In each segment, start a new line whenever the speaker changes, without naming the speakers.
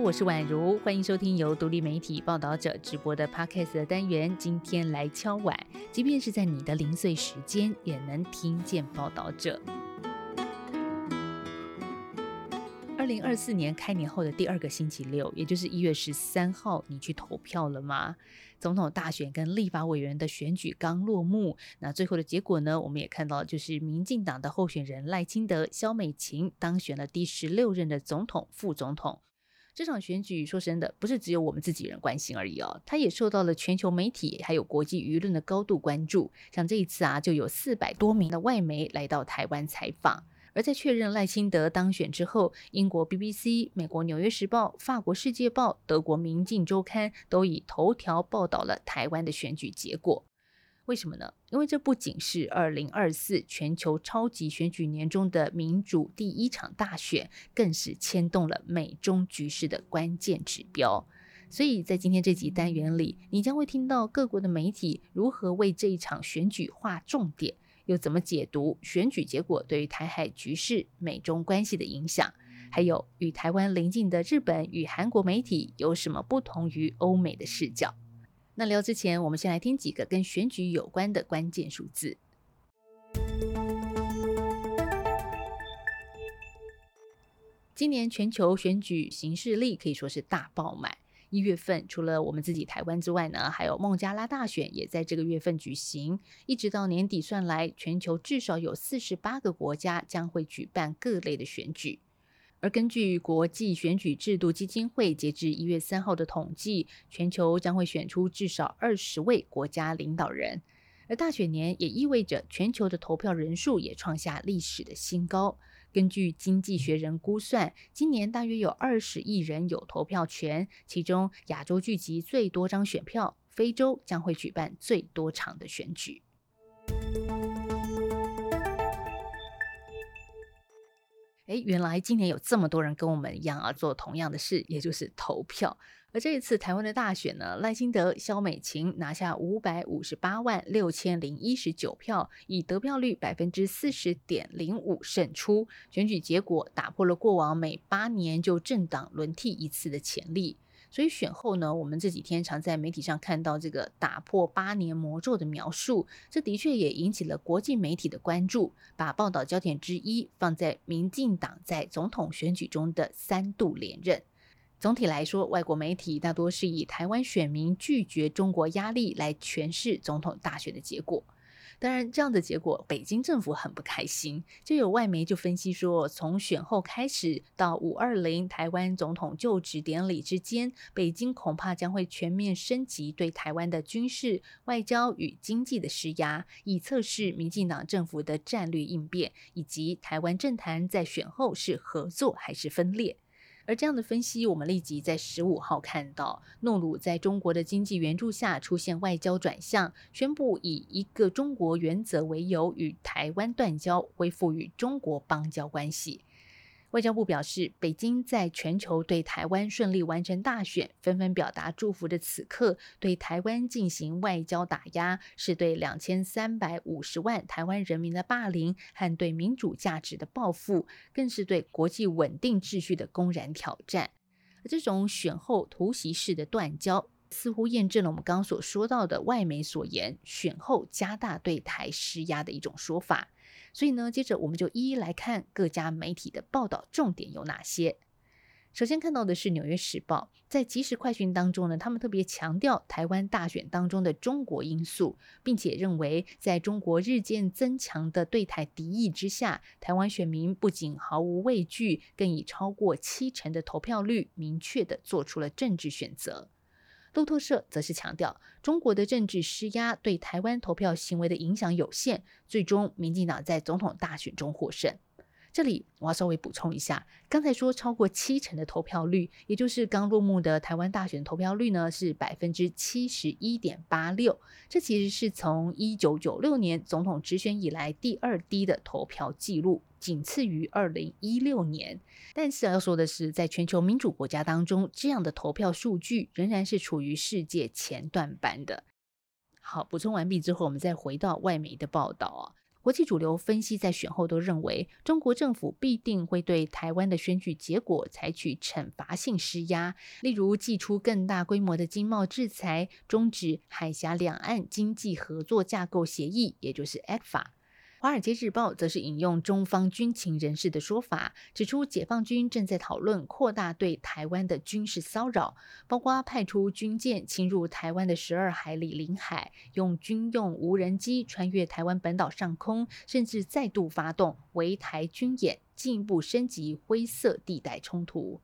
我是宛如，欢迎收听由独立媒体报道者直播的 Podcast 的单元。今天来敲碗，即便是在你的零碎时间，也能听见报道者。二零二四年开年后的第二个星期六，也就是一月十三号，你去投票了吗？总统大选跟立法委员的选举刚落幕，那最后的结果呢？我们也看到，就是民进党的候选人赖清德、萧美琴当选了第十六任的总统、副总统。这场选举说真的，不是只有我们自己人关心而已哦，它也受到了全球媒体还有国际舆论的高度关注。像这一次啊，就有四百多名的外媒来到台湾采访。而在确认赖清德当选之后，英国 BBC、美国《纽约时报》、法国《世界报》、德国《明镜周刊》都以头条报道了台湾的选举结果。为什么呢？因为这不仅是二零二四全球超级选举年中的民主第一场大选，更是牵动了美中局势的关键指标。所以在今天这集单元里，你将会听到各国的媒体如何为这一场选举划重点。又怎么解读选举结果对于台海局势、美中关系的影响？还有与台湾邻近的日本与韩国媒体有什么不同于欧美的视角？那聊之前，我们先来听几个跟选举有关的关键数字。今年全球选举形势力可以说是大爆满。一月份，除了我们自己台湾之外呢，还有孟加拉大选也在这个月份举行。一直到年底算来，全球至少有四十八个国家将会举办各类的选举。而根据国际选举制度基金会截至一月三号的统计，全球将会选出至少二十位国家领导人。而大选年也意味着全球的投票人数也创下历史的新高。根据经济学人估算，今年大约有二十亿人有投票权，其中亚洲聚集最多张选票，非洲将会举办最多场的选举。哎，原来今年有这么多人跟我们一样啊，做同样的事，也就是投票。而这一次台湾的大选呢，赖清德、萧美琴拿下五百五十八万六千零一十九票，以得票率百分之四十点零五胜出。选举结果打破了过往每八年就政党轮替一次的潜力。所以选后呢，我们这几天常在媒体上看到这个打破八年魔咒的描述，这的确也引起了国际媒体的关注，把报道焦点之一放在民进党在总统选举中的三度连任。总体来说，外国媒体大多是以台湾选民拒绝中国压力来诠释总统大选的结果。当然，这样的结果，北京政府很不开心。就有外媒就分析说，从选后开始到五二零台湾总统就职典礼之间，北京恐怕将会全面升级对台湾的军事、外交与经济的施压，以测试民进党政府的战略应变，以及台湾政坛在选后是合作还是分裂。而这样的分析，我们立即在十五号看到，诺鲁在中国的经济援助下出现外交转向，宣布以一个中国原则为由与台湾断交，恢复与中国邦交关系。外交部表示，北京在全球对台湾顺利完成大选，纷纷表达祝福的此刻，对台湾进行外交打压，是对两千三百五十万台湾人民的霸凌和对民主价值的报复，更是对国际稳定秩序的公然挑战。而这种选后突袭式的断交，似乎验证了我们刚刚所说到的外媒所言，选后加大对台施压的一种说法。所以呢，接着我们就一一来看各家媒体的报道重点有哪些。首先看到的是《纽约时报》在即时快讯当中呢，他们特别强调台湾大选当中的中国因素，并且认为在中国日渐增强的对台敌意之下，台湾选民不仅毫无畏惧，更以超过七成的投票率，明确地做出了政治选择。路透社则是强调，中国的政治施压对台湾投票行为的影响有限，最终民进党在总统大选中获胜。这里我要稍微补充一下，刚才说超过七成的投票率，也就是刚落幕的台湾大选投票率呢，是百分之七十一点八六。这其实是从一九九六年总统直选以来第二低的投票记录，仅次于二零一六年。但是要说的是，在全球民主国家当中，这样的投票数据仍然是处于世界前段班的。好，补充完毕之后，我们再回到外媒的报道啊。国际主流分析在选后都认为，中国政府必定会对台湾的选举结果采取惩罚性施压，例如祭出更大规模的经贸制裁，终止海峡两岸经济合作架构协议，也就是 ECFA。《华尔街日报》则是引用中方军情人士的说法，指出解放军正在讨论扩大对台湾的军事骚扰，包括派出军舰侵入台湾的十二海里领海，用军用无人机穿越台湾本岛上空，甚至再度发动围台军演，进一步升级灰色地带冲突。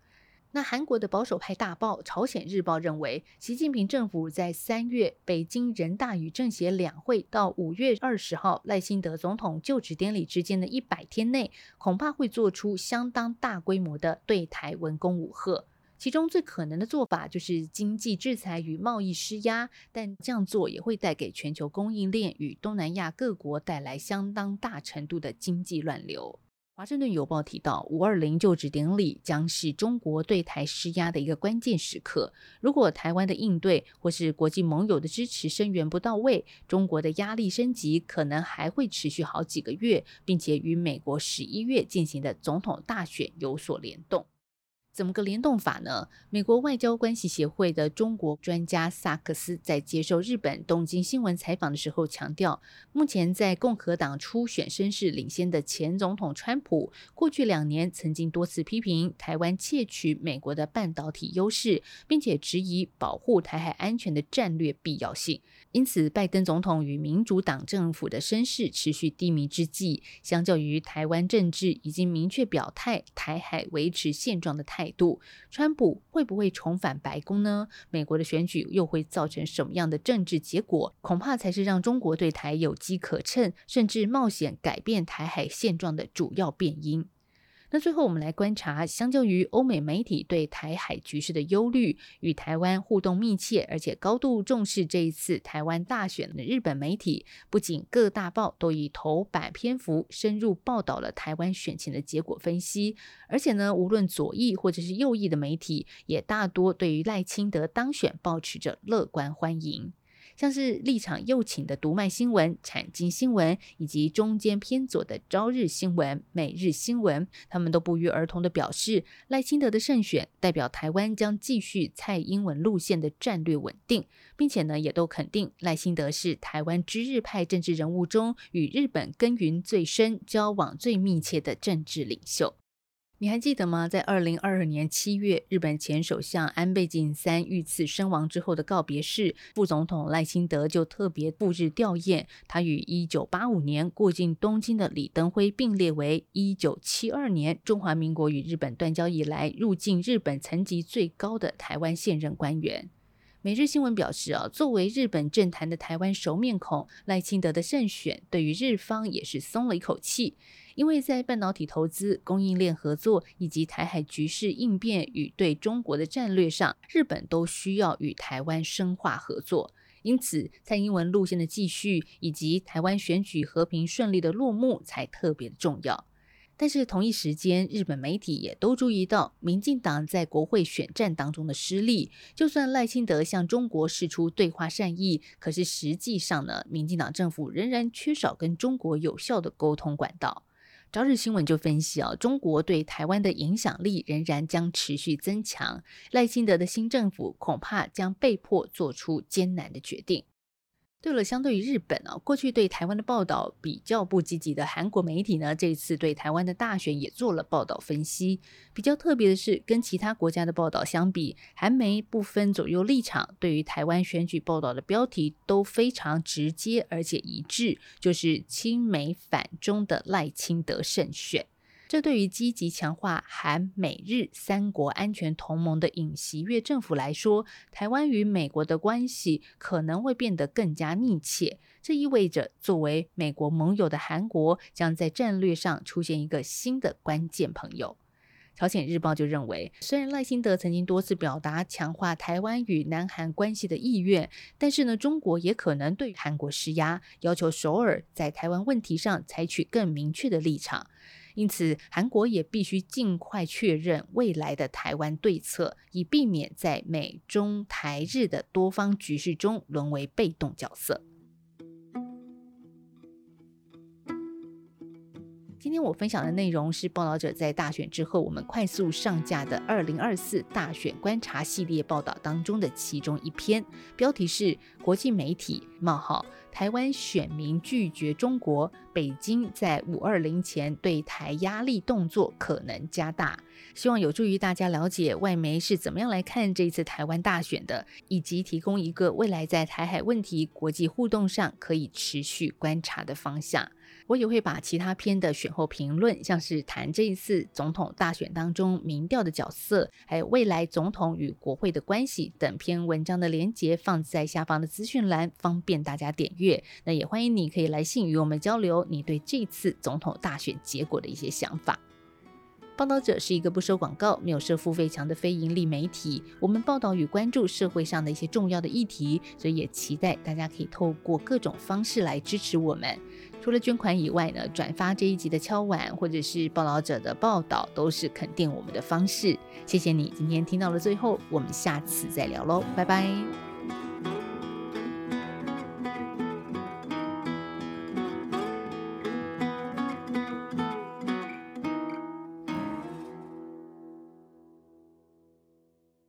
那韩国的保守派大报《朝鲜日报》认为，习近平政府在三月北京人大与政协两会到五月二十号赖清德总统就职典礼之间的一百天内，恐怕会做出相当大规模的对台文攻武吓。其中最可能的做法就是经济制裁与贸易施压，但这样做也会带给全球供应链与东南亚各国带来相当大程度的经济乱流。华盛顿邮报提到，五二零就职典礼将是中国对台施压的一个关键时刻。如果台湾的应对或是国际盟友的支持声援不到位，中国的压力升级可能还会持续好几个月，并且与美国十一月进行的总统大选有所联动。怎么个联动法呢？美国外交关系协会的中国专家萨克斯在接受日本东京新闻采访的时候强调，目前在共和党初选声势领先的前总统川普，过去两年曾经多次批评台湾窃取美国的半导体优势，并且质疑保护台海安全的战略必要性。因此，拜登总统与民主党政府的声势持续低迷之际，相较于台湾政治已经明确表态，台海维持现状的态度，川普会不会重返白宫呢？美国的选举又会造成什么样的政治结果？恐怕才是让中国对台有机可乘，甚至冒险改变台海现状的主要变因。那最后，我们来观察，相较于欧美媒体对台海局势的忧虑，与台湾互动密切，而且高度重视这一次台湾大选的日本媒体，不仅各大报都以头版篇幅深入报道了台湾选情的结果分析，而且呢，无论左翼或者是右翼的媒体，也大多对于赖清德当选抱持着乐观欢迎。像是立场右倾的读卖新闻、产经新闻，以及中间偏左的朝日新闻、每日新闻，他们都不约而同地表示，赖清德的胜选代表台湾将继续蔡英文路线的战略稳定，并且呢，也都肯定赖清德是台湾知日派政治人物中与日本耕耘最深、交往最密切的政治领袖。你还记得吗？在二零二二年七月，日本前首相安倍晋三遇刺身亡之后的告别式，副总统赖清德就特别赴日吊唁。他与一九八五年过境东京的李登辉并列为一九七二年中华民国与日本断交以来入境日本层级最高的台湾现任官员。每日新闻表示啊，作为日本政坛的台湾熟面孔，赖清德的胜选对于日方也是松了一口气。因为在半导体投资、供应链合作以及台海局势应变与对中国的战略上，日本都需要与台湾深化合作。因此，蔡英文路线的继续以及台湾选举和平顺利的落幕才特别的重要。但是同一时间，日本媒体也都注意到，民进党在国会选战当中的失利。就算赖清德向中国释出对话善意，可是实际上呢，民进党政府仍然缺少跟中国有效的沟通管道。朝日新闻就分析啊，中国对台湾的影响力仍然将持续增强，赖清德的新政府恐怕将被迫做出艰难的决定。对了，相对于日本啊，过去对台湾的报道比较不积极的韩国媒体呢，这次对台湾的大选也做了报道分析。比较特别的是，跟其他国家的报道相比，韩媒不分左右立场，对于台湾选举报道的标题都非常直接而且一致，就是亲美反中的赖清德胜选。这对于积极强化韩美日三国安全同盟的尹锡悦政府来说，台湾与美国的关系可能会变得更加密切。这意味着，作为美国盟友的韩国将在战略上出现一个新的关键朋友。朝鲜日报就认为，虽然赖清德曾经多次表达强化台湾与南韩关系的意愿，但是呢，中国也可能对韩国施压，要求首尔在台湾问题上采取更明确的立场。因此，韩国也必须尽快确认未来的台湾对策，以避免在美中台日的多方局势中沦为被动角色。今天我分享的内容是报道者在大选之后，我们快速上架的二零二四大选观察系列报道当中的其中一篇，标题是“国际媒体冒号台湾选民拒绝中国，北京在五二零前对台压力动作可能加大”。希望有助于大家了解外媒是怎么样来看这次台湾大选的，以及提供一个未来在台海问题国际互动上可以持续观察的方向。我也会把其他篇的选后评论，像是谈这一次总统大选当中民调的角色，还有未来总统与国会的关系等篇文章的连结放在下方的资讯栏，方便大家点阅。那也欢迎你可以来信与我们交流你对这次总统大选结果的一些想法。报道者是一个不收广告、没有设付费墙的非营利媒体。我们报道与关注社会上的一些重要的议题，所以也期待大家可以透过各种方式来支持我们。除了捐款以外呢，转发这一集的敲碗，或者是报道者的报道，都是肯定我们的方式。谢谢你今天听到了最后，我们下次再聊喽，拜拜。